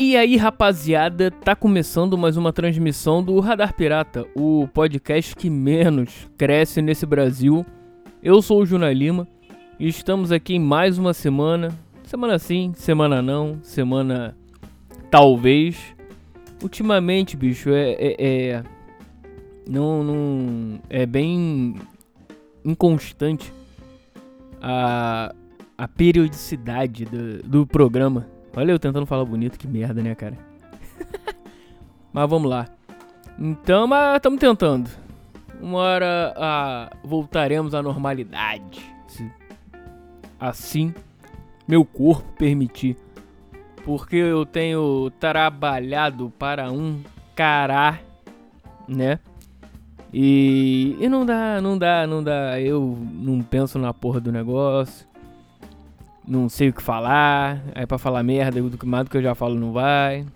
E aí, rapaziada, tá começando mais uma transmissão do Radar Pirata, o podcast que menos cresce nesse Brasil. Eu sou o Juna Lima e estamos aqui em mais uma semana. Semana sim, semana não, semana talvez. Ultimamente, bicho, é. é, é não, não. É bem inconstante a, a periodicidade do, do programa. Olha eu tentando falar bonito, que merda, né, cara? mas vamos lá. Então, mas estamos tentando. Uma hora ah, voltaremos à normalidade. Se assim meu corpo permitir. Porque eu tenho trabalhado para um cará, né? E, e não dá, não dá, não dá. Eu não penso na porra do negócio não sei o que falar, aí pra falar merda, do que mais que eu já falo não vai.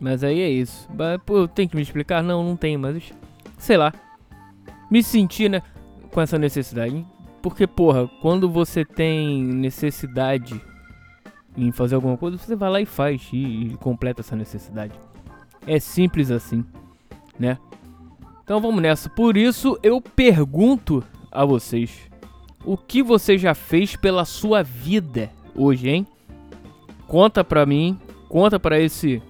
Mas aí é isso. Pô, tenho que me explicar? Não, não tem, mas sei lá. Me senti, né, com essa necessidade. Porque, porra, quando você tem necessidade em fazer alguma coisa, você vai lá e faz e, e completa essa necessidade. É simples assim, né? Então vamos nessa. Por isso eu pergunto a vocês o que você já fez pela sua vida hoje, hein? Conta pra mim, conta pra esse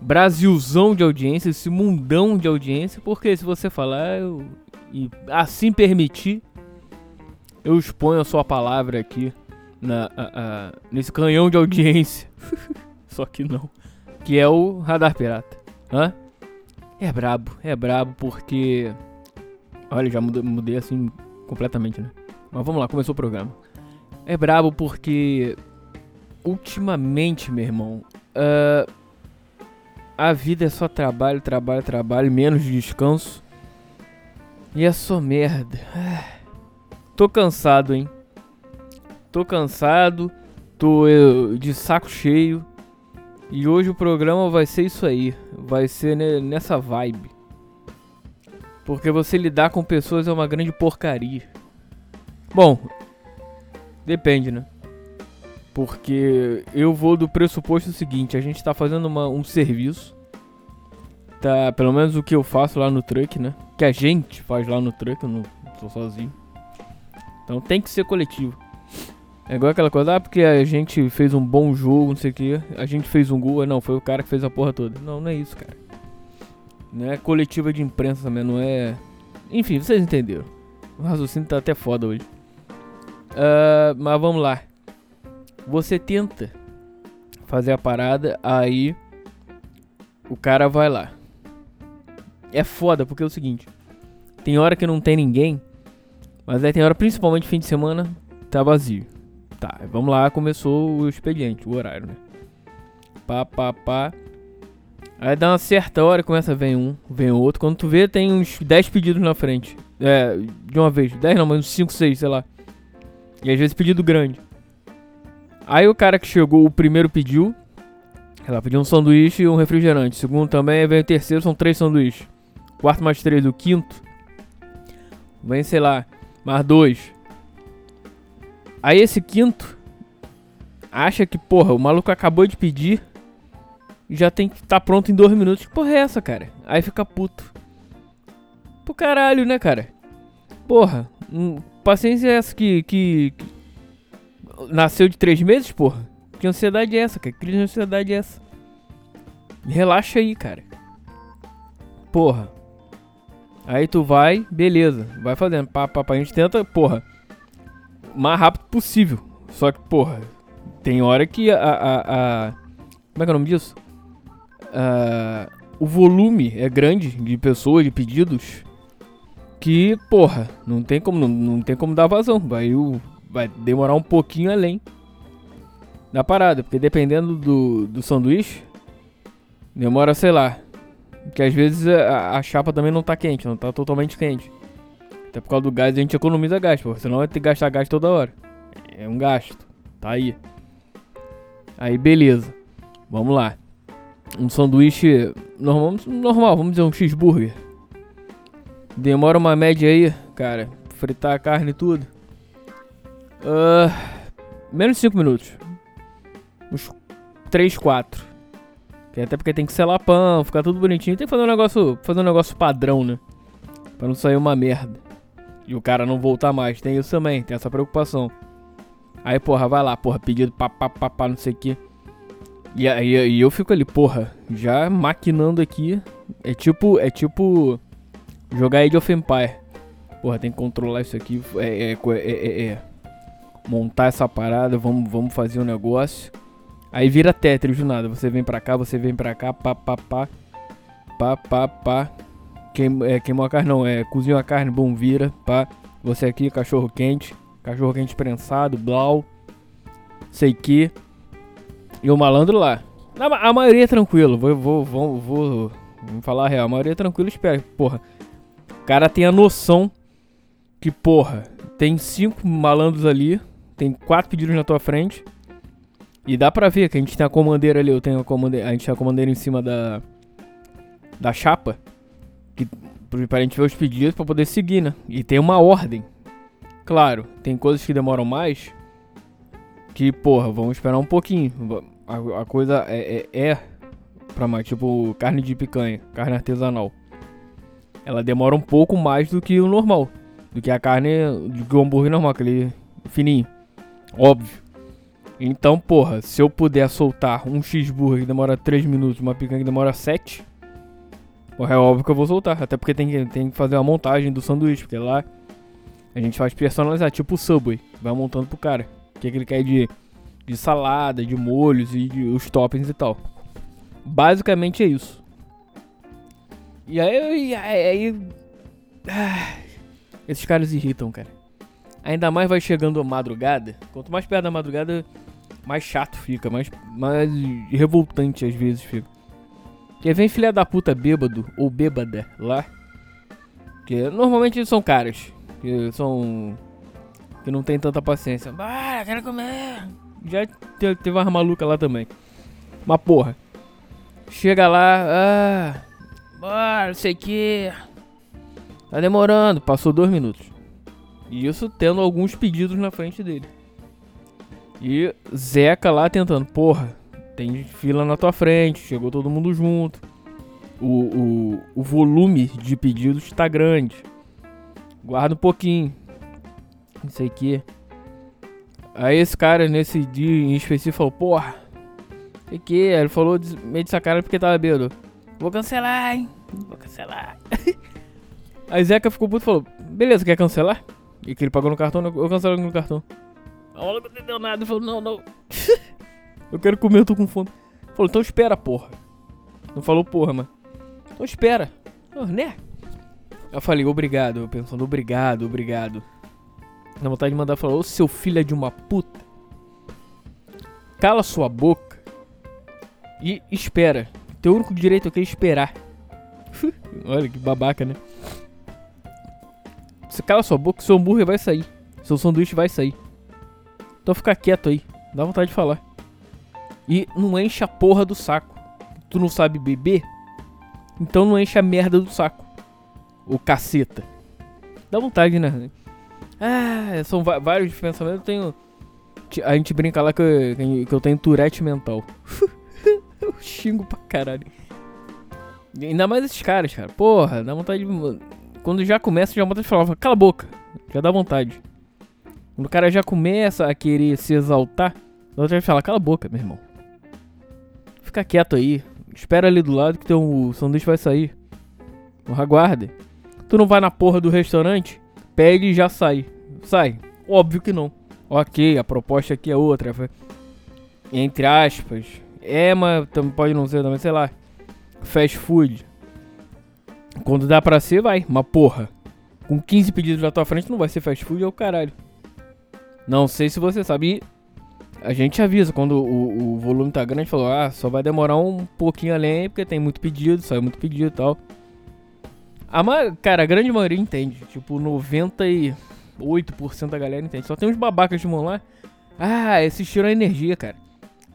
Brasilzão de audiência, esse mundão de audiência, porque se você falar eu, e assim permitir, eu exponho a sua palavra aqui na, a, a, nesse canhão de audiência. Só que não. Que é o Radar Pirata. Hã? É brabo, é brabo porque. Olha, já mudei, mudei assim completamente, né? Mas vamos lá, começou o programa. É brabo porque ultimamente, meu irmão, uh, a vida é só trabalho, trabalho, trabalho, menos descanso. E é só merda. tô cansado, hein? Tô cansado, tô eu, de saco cheio. E hoje o programa vai ser isso aí. Vai ser nessa vibe. Porque você lidar com pessoas é uma grande porcaria. Bom, depende, né? Porque eu vou do pressuposto seguinte, a gente tá fazendo uma, um serviço. Tá, pelo menos o que eu faço lá no truck, né? Que a gente faz lá no truck, eu não sou sozinho. Então tem que ser coletivo. É igual aquela coisa, ah, porque a gente fez um bom jogo, não sei o que. A gente fez um gol, não, foi o cara que fez a porra toda. Não, não é isso, cara. Não é coletiva de imprensa também, não é. Enfim, vocês entenderam. O raciocínio tá até foda hoje. Uh, mas vamos lá. Você tenta fazer a parada, aí o cara vai lá. É foda, porque é o seguinte: tem hora que não tem ninguém, mas aí tem hora, principalmente fim de semana, tá vazio. Tá, vamos lá, começou o expediente, o horário, né? Pá, pá, pá. Aí dá uma certa hora, começa a vir um, vem outro. Quando tu vê, tem uns 10 pedidos na frente. É, de uma vez. 10 não, mas uns 5, 6, sei lá. E às vezes pedido grande. Aí o cara que chegou, o primeiro pediu. Ela pediu um sanduíche e um refrigerante. O segundo também, vem o terceiro, são três sanduíches. Quarto mais três, o quinto. Vem, sei lá, mais dois. Aí esse quinto acha que, porra, o maluco acabou de pedir já tem que estar tá pronto em dois minutos. Que porra é essa, cara? Aí fica puto. Pro caralho, né, cara? Porra, um, paciência é essa que, que, que, nasceu de três meses, porra? Que ansiedade é essa, cara? Que ansiedade é essa? Relaxa aí, cara. Porra. Aí tu vai, beleza. Vai fazendo. Pá, pá, pá. A gente tenta, porra. Mais rápido possível. Só que, porra. Tem hora que a. a, a como é que é o nome disso? Uh, o volume é grande de pessoas, de pedidos que, porra, não tem como, não, não tem como dar vazão. Vai, vai demorar um pouquinho além da parada. Porque dependendo do, do sanduíche, demora, sei lá. Porque às vezes a, a, chapa também não tá quente, não tá totalmente quente. Até por causa do gás a gente economiza gás, pô. Senão vai ter que gastar gás toda hora. É um gasto. Tá aí. Aí beleza. Vamos lá. Um sanduíche normal, normal vamos dizer um cheeseburger. Demora uma média aí, cara, fritar a carne e tudo. Uh, menos de 5 minutos. Uns 3, 4. Até porque tem que selar pão, ficar tudo bonitinho. Tem que fazer um negócio, fazer um negócio padrão, né? Pra não sair uma merda. E o cara não voltar mais. Tem isso também, tem essa preocupação. Aí, porra, vai lá, porra, pedido pá, pá, pá, pá não sei o que. E aí eu fico ali, porra, já maquinando aqui. É tipo, é tipo jogar Age of Empire. Porra, tem que controlar isso aqui. É, é, é, é, é. montar essa parada, vamos, vamos fazer um negócio. Aí vira Tetris do nada. Você vem pra cá, você vem pra cá, pá, pá, pá. Pá, pá, pá. Queim, é, queimou a carne, não, é cozinhou a carne, bom, vira, pá. Você aqui, cachorro quente. Cachorro quente prensado, blau. Sei que. E o malandro lá. A, maioria é tranquilo, vou, vou, vou, vou, vou falar a real. A maioria é tranquilo, espera. Porra, cara tem a noção que, porra, tem cinco malandros ali, tem quatro pedidos na tua frente. E dá pra ver que a gente tem a comandeira ali, eu tenho a comandeira, a gente tem a comandeira em cima da da chapa, que pra gente ver os pedidos pra poder seguir, né? E tem uma ordem. Claro, tem coisas que demoram mais, que, porra, vamos esperar um pouquinho. A, a coisa é, é, é pra mais, tipo carne de picanha, carne artesanal. Ela demora um pouco mais do que o normal, do que a carne, do hambúrguer normal, aquele fininho. Óbvio. Então, porra, se eu puder soltar um cheeseburger que demora 3 minutos, uma picanha que demora 7, porra, é óbvio que eu vou soltar. Até porque tem que, tem que fazer uma montagem do sanduíche, porque lá a gente faz personalizar, tipo o Subway. Vai montando pro cara. O que, é que ele quer de, de salada, de molhos e de, os toppings e tal. Basicamente é isso. E aí, aí, ah, esses caras irritam, cara. Ainda mais vai chegando a madrugada. Quanto mais perto da madrugada, mais chato fica, mais, mais revoltante às vezes fica. Que vem filha da puta bêbado ou bêbada lá. Que normalmente são caras. Que são. Que não tem tanta paciência. Bora, quero comer. Já teve uma maluca lá também. Mas porra. Chega lá. Ah. Bora, não sei o que. Tá demorando. Passou dois minutos. E isso tendo alguns pedidos na frente dele. E Zeca lá tentando, porra, tem fila na tua frente, chegou todo mundo junto. O, o, o volume de pedidos está grande. Guarda um pouquinho. Não sei o que. Aí esse cara, nesse dia em específico, falou, porra, sei que. Ele falou meio de sacanagem porque tava bêbado. Vou cancelar, hein? Vou cancelar. Aí Zeca ficou puto e falou, beleza, quer cancelar? E que ele pagou no cartão, eu cancelo no cartão. A hora não entendeu nada, falou, não, não. eu quero comer, eu tô com fome. Falou, então espera, porra. Não falou porra, mano. Então espera. Oh, né? Eu falei, obrigado. Eu pensando, obrigado, obrigado. Na vontade de mandar falar, ô seu filho é de uma puta. Cala sua boca. E espera. Teu único direito aqui é esperar. Olha que babaca, né? Você cala sua boca, seu hambúrguer vai sair. Seu sanduíche vai sair. Então fica quieto aí. Dá vontade de falar. E não enche a porra do saco. Tu não sabe beber? Então não enche a merda do saco. O caceta. Dá vontade, né? Ah, são vários pensamentos. Eu tenho. A gente brinca lá que eu, que eu tenho turete mental. eu xingo pra caralho. Ainda mais esses caras, cara. Porra, dá vontade de. Quando já começa, já vontade de falar, cala a boca. Já dá vontade. Quando o cara já começa a querer se exaltar, dá vontade de falar, cala a boca, meu irmão. Fica quieto aí. Espera ali do lado que teu sanduíche vai sair. Aguarde. Tu não vai na porra do restaurante? Pede e já sai. Sai. Óbvio que não. Ok, a proposta aqui é outra. Entre aspas. É, mas pode não ser também, sei lá. Fast food. Quando dá pra ser, vai. Mas porra, com 15 pedidos na tua frente não vai ser fast food, é o caralho. Não sei se você sabe. A gente avisa quando o, o volume tá grande, falou, ah, só vai demorar um pouquinho além, porque tem muito pedido, sai muito pedido e tal. A cara, a grande maioria entende. Tipo, 98% da galera entende. Só tem uns babacas de mão lá. Ah, esses tiram a energia, cara.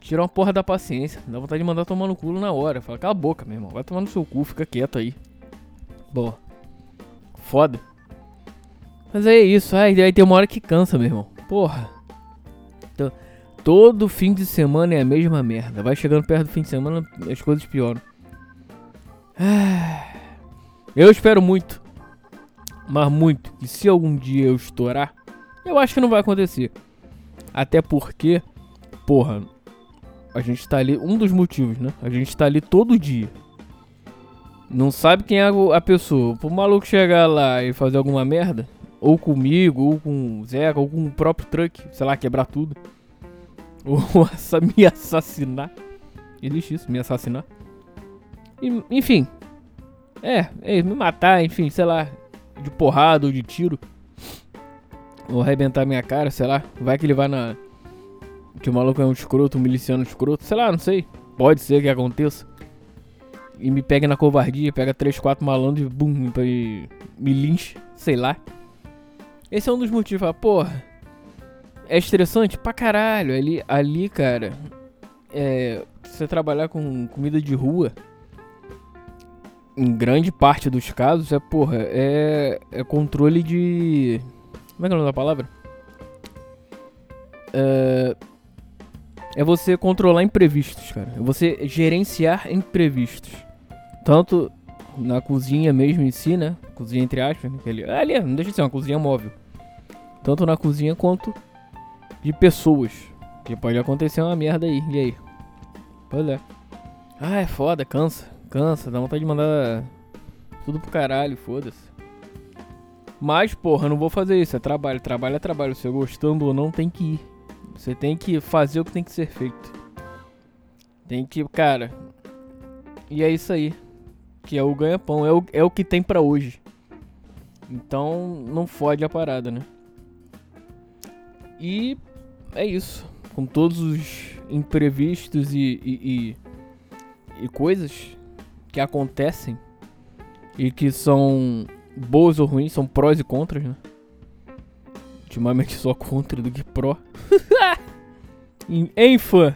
Tiram a porra da paciência. Dá vontade de mandar tomar no culo na hora. Fala, cala a boca, meu irmão. Vai tomar no seu cu, fica quieto aí. Boa. Foda. Mas é isso, aí, aí tem uma hora que cansa, meu irmão. Porra. Todo fim de semana é a mesma merda. Vai chegando perto do fim de semana, as coisas pioram. Eu espero muito, mas muito, que se algum dia eu estourar, eu acho que não vai acontecer. Até porque, porra, a gente tá ali, um dos motivos, né? A gente tá ali todo dia. Não sabe quem é a pessoa. Pro maluco chegar lá e fazer alguma merda, ou comigo, ou com o Zeca, ou com o próprio truck, sei lá, quebrar tudo. Ou me assassinar. Existe isso, me assassinar. E, enfim. É, é, me matar, enfim, sei lá. De porrada ou de tiro. Ou arrebentar minha cara, sei lá. Vai que ele vai na. Que o maluco é um escroto, um miliciano escroto. Sei lá, não sei. Pode ser que aconteça. E me pega na covardia, pega 3, 4 malandros e bum, me, linche. Sei lá. Esse é um dos motivos. Fala, porra, é estressante pra caralho. Ali, ali cara, é, você trabalhar com comida de rua, em grande parte dos casos, é, porra, é, é controle de. Como é que é o nome da palavra? É, é você controlar imprevistos, cara. É você gerenciar imprevistos. Tanto na cozinha mesmo em si, né? Cozinha entre aspas. Né? Ali, ali não deixa de ser uma cozinha móvel. Tanto na cozinha quanto de pessoas. Que pode acontecer uma merda aí. E aí? Pois é. Ah, é foda, cansa. Cansa, dá vontade de mandar tudo pro caralho, foda-se. Mas, porra, não vou fazer isso. É trabalho, trabalho é trabalho. Se gostando ou não, tem que ir. Você tem que fazer o que tem que ser feito. Tem que, cara. E é isso aí. Que é o ganha-pão. É o, é o que tem para hoje. Então, não fode a parada, né? E é isso. Com todos os imprevistos e, e, e, e coisas que acontecem e que são boas ou ruins, são prós e contras, né? Ultimamente só contra do que pró. em fã.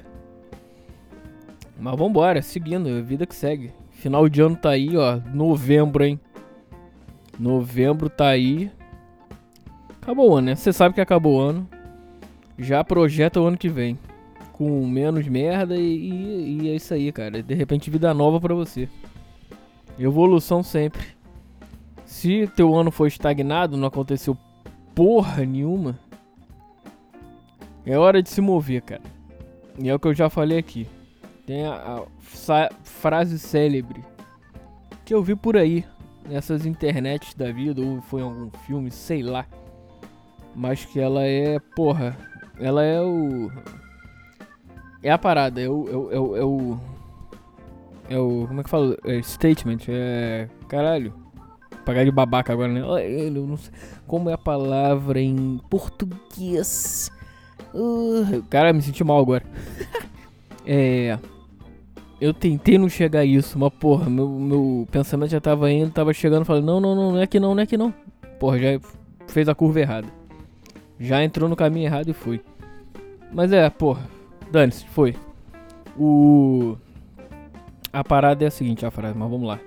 Mas vambora, seguindo, a vida que segue. Final de ano tá aí, ó. Novembro, hein? Novembro tá aí. Acabou o ano, né? Você sabe que acabou o ano já projeta o ano que vem. Com menos merda e, e, e é isso aí, cara. De repente, vida nova para você. Evolução sempre. Se teu ano foi estagnado, não aconteceu porra nenhuma, é hora de se mover, cara. E é o que eu já falei aqui. Tem a, a frase célebre que eu vi por aí, nessas internets da vida, ou foi em algum filme, sei lá. Mas que ela é, porra, ela é o. É a parada, é o. É o. É o, é o, é o como é que fala? É statement, é. Caralho. Pagar de babaca agora, né? Eu não sei. Como é a palavra em português? Uh, cara, me senti mal agora. é. Eu tentei não chegar a isso, mas porra, meu, meu pensamento já tava indo, tava chegando, falando, não, não, não, não é que não, não é que não. Porra, já fez a curva errada. Já entrou no caminho errado e foi. Mas é, porra. Dane-se, foi. O. A parada é a seguinte, a frase, mas vamos lá.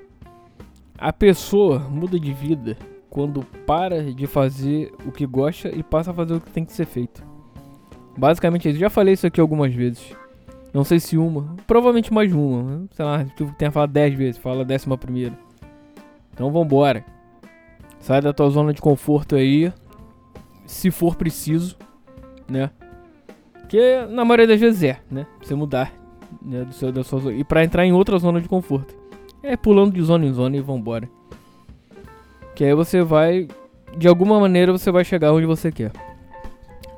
A pessoa muda de vida quando para de fazer o que gosta e passa a fazer o que tem que ser feito. Basicamente isso. Já falei isso aqui algumas vezes. Não sei se uma, provavelmente mais uma. Sei lá, tu tenha falado 10 vezes, fala a décima primeira. Então vambora. Sai da tua zona de conforto aí se for preciso, né? Que na maioria das vezes é, né? Você mudar né, do seu, da sua. E pra entrar em outra zona de conforto. É pulando de zona em zona e vambora. Que aí você vai. De alguma maneira você vai chegar onde você quer.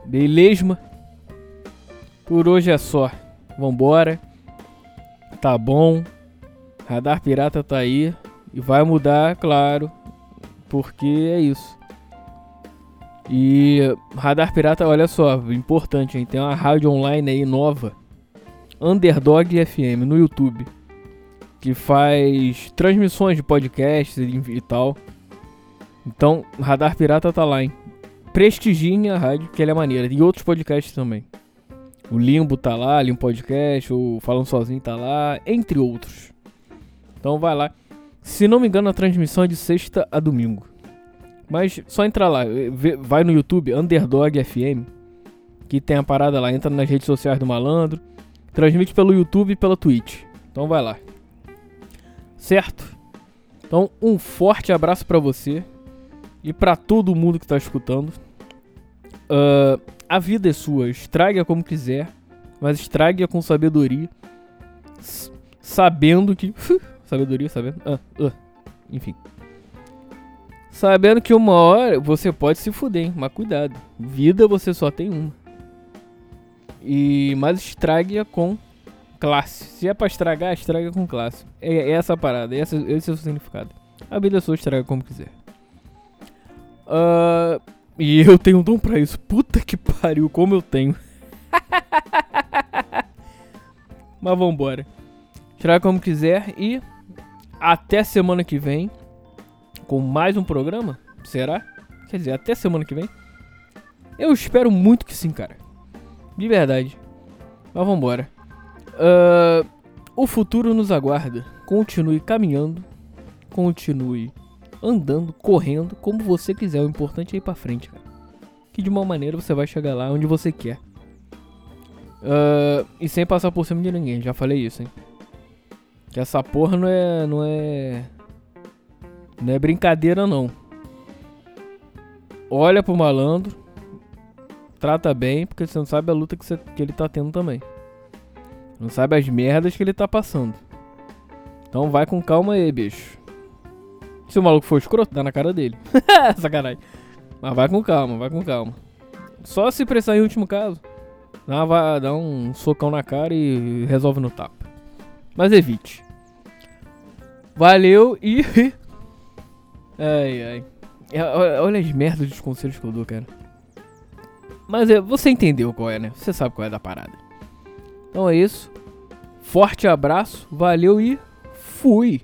Beleza? Por hoje é só. Vambora. Tá bom. Radar Pirata tá aí. E vai mudar, claro. Porque é isso. E Radar Pirata, olha só, importante, hein? Tem uma rádio online aí nova, Underdog FM, no YouTube, que faz transmissões de podcasts e tal. Então, Radar Pirata tá lá, hein? Prestigiem a rádio, que ela é maneira. E outros podcasts também. O Limbo tá lá, Limbo Podcast, o Falando Sozinho tá lá, entre outros. Então vai lá. Se não me engano, a transmissão é de sexta a domingo. Mas só entrar lá, vai no YouTube, Underdog FM, que tem a parada lá. Entra nas redes sociais do malandro. Transmite pelo YouTube e pela Twitch. Então vai lá. Certo? Então, um forte abraço para você e para todo mundo que tá escutando. Uh, a vida é sua, estrague-a como quiser, mas estrague-a com sabedoria, sabendo que. sabedoria, sabendo. Ah, uh, enfim. Sabendo que uma hora você pode se fuder, hein? Mas cuidado. Vida você só tem uma. E mas estrague-a com classe. Se é pra estragar, estraga com classe. É, é essa a parada, esse, é o significado. A vida sua, estraga como quiser. Uh, e eu tenho um dom pra isso. Puta que pariu, como eu tenho. Mas vambora. Estraga como quiser e até semana que vem com mais um programa? Será? Quer dizer, até semana que vem? Eu espero muito que sim, cara. De verdade. Mas vambora. Uh, o futuro nos aguarda. Continue caminhando. Continue andando, correndo, como você quiser. O importante é ir pra frente, cara. Que de uma maneira você vai chegar lá onde você quer. Uh, e sem passar por cima de ninguém. Já falei isso, hein. Que essa porra não é. Não é. Não é brincadeira, não. Olha pro malandro. Trata bem, porque você não sabe a luta que, você, que ele tá tendo também. Não sabe as merdas que ele tá passando. Então vai com calma aí, bicho. Se o maluco for escroto, dá na cara dele. Sacanagem. Mas vai com calma, vai com calma. Só se precisar em último caso. Dá, vai, dá um socão na cara e resolve no tapa. Mas evite. Valeu e. ai ai. É, olha as merdas dos conselhos que eu dou, cara. Mas é, você entendeu qual é, né? Você sabe qual é da parada. Então é isso. Forte abraço, valeu e fui!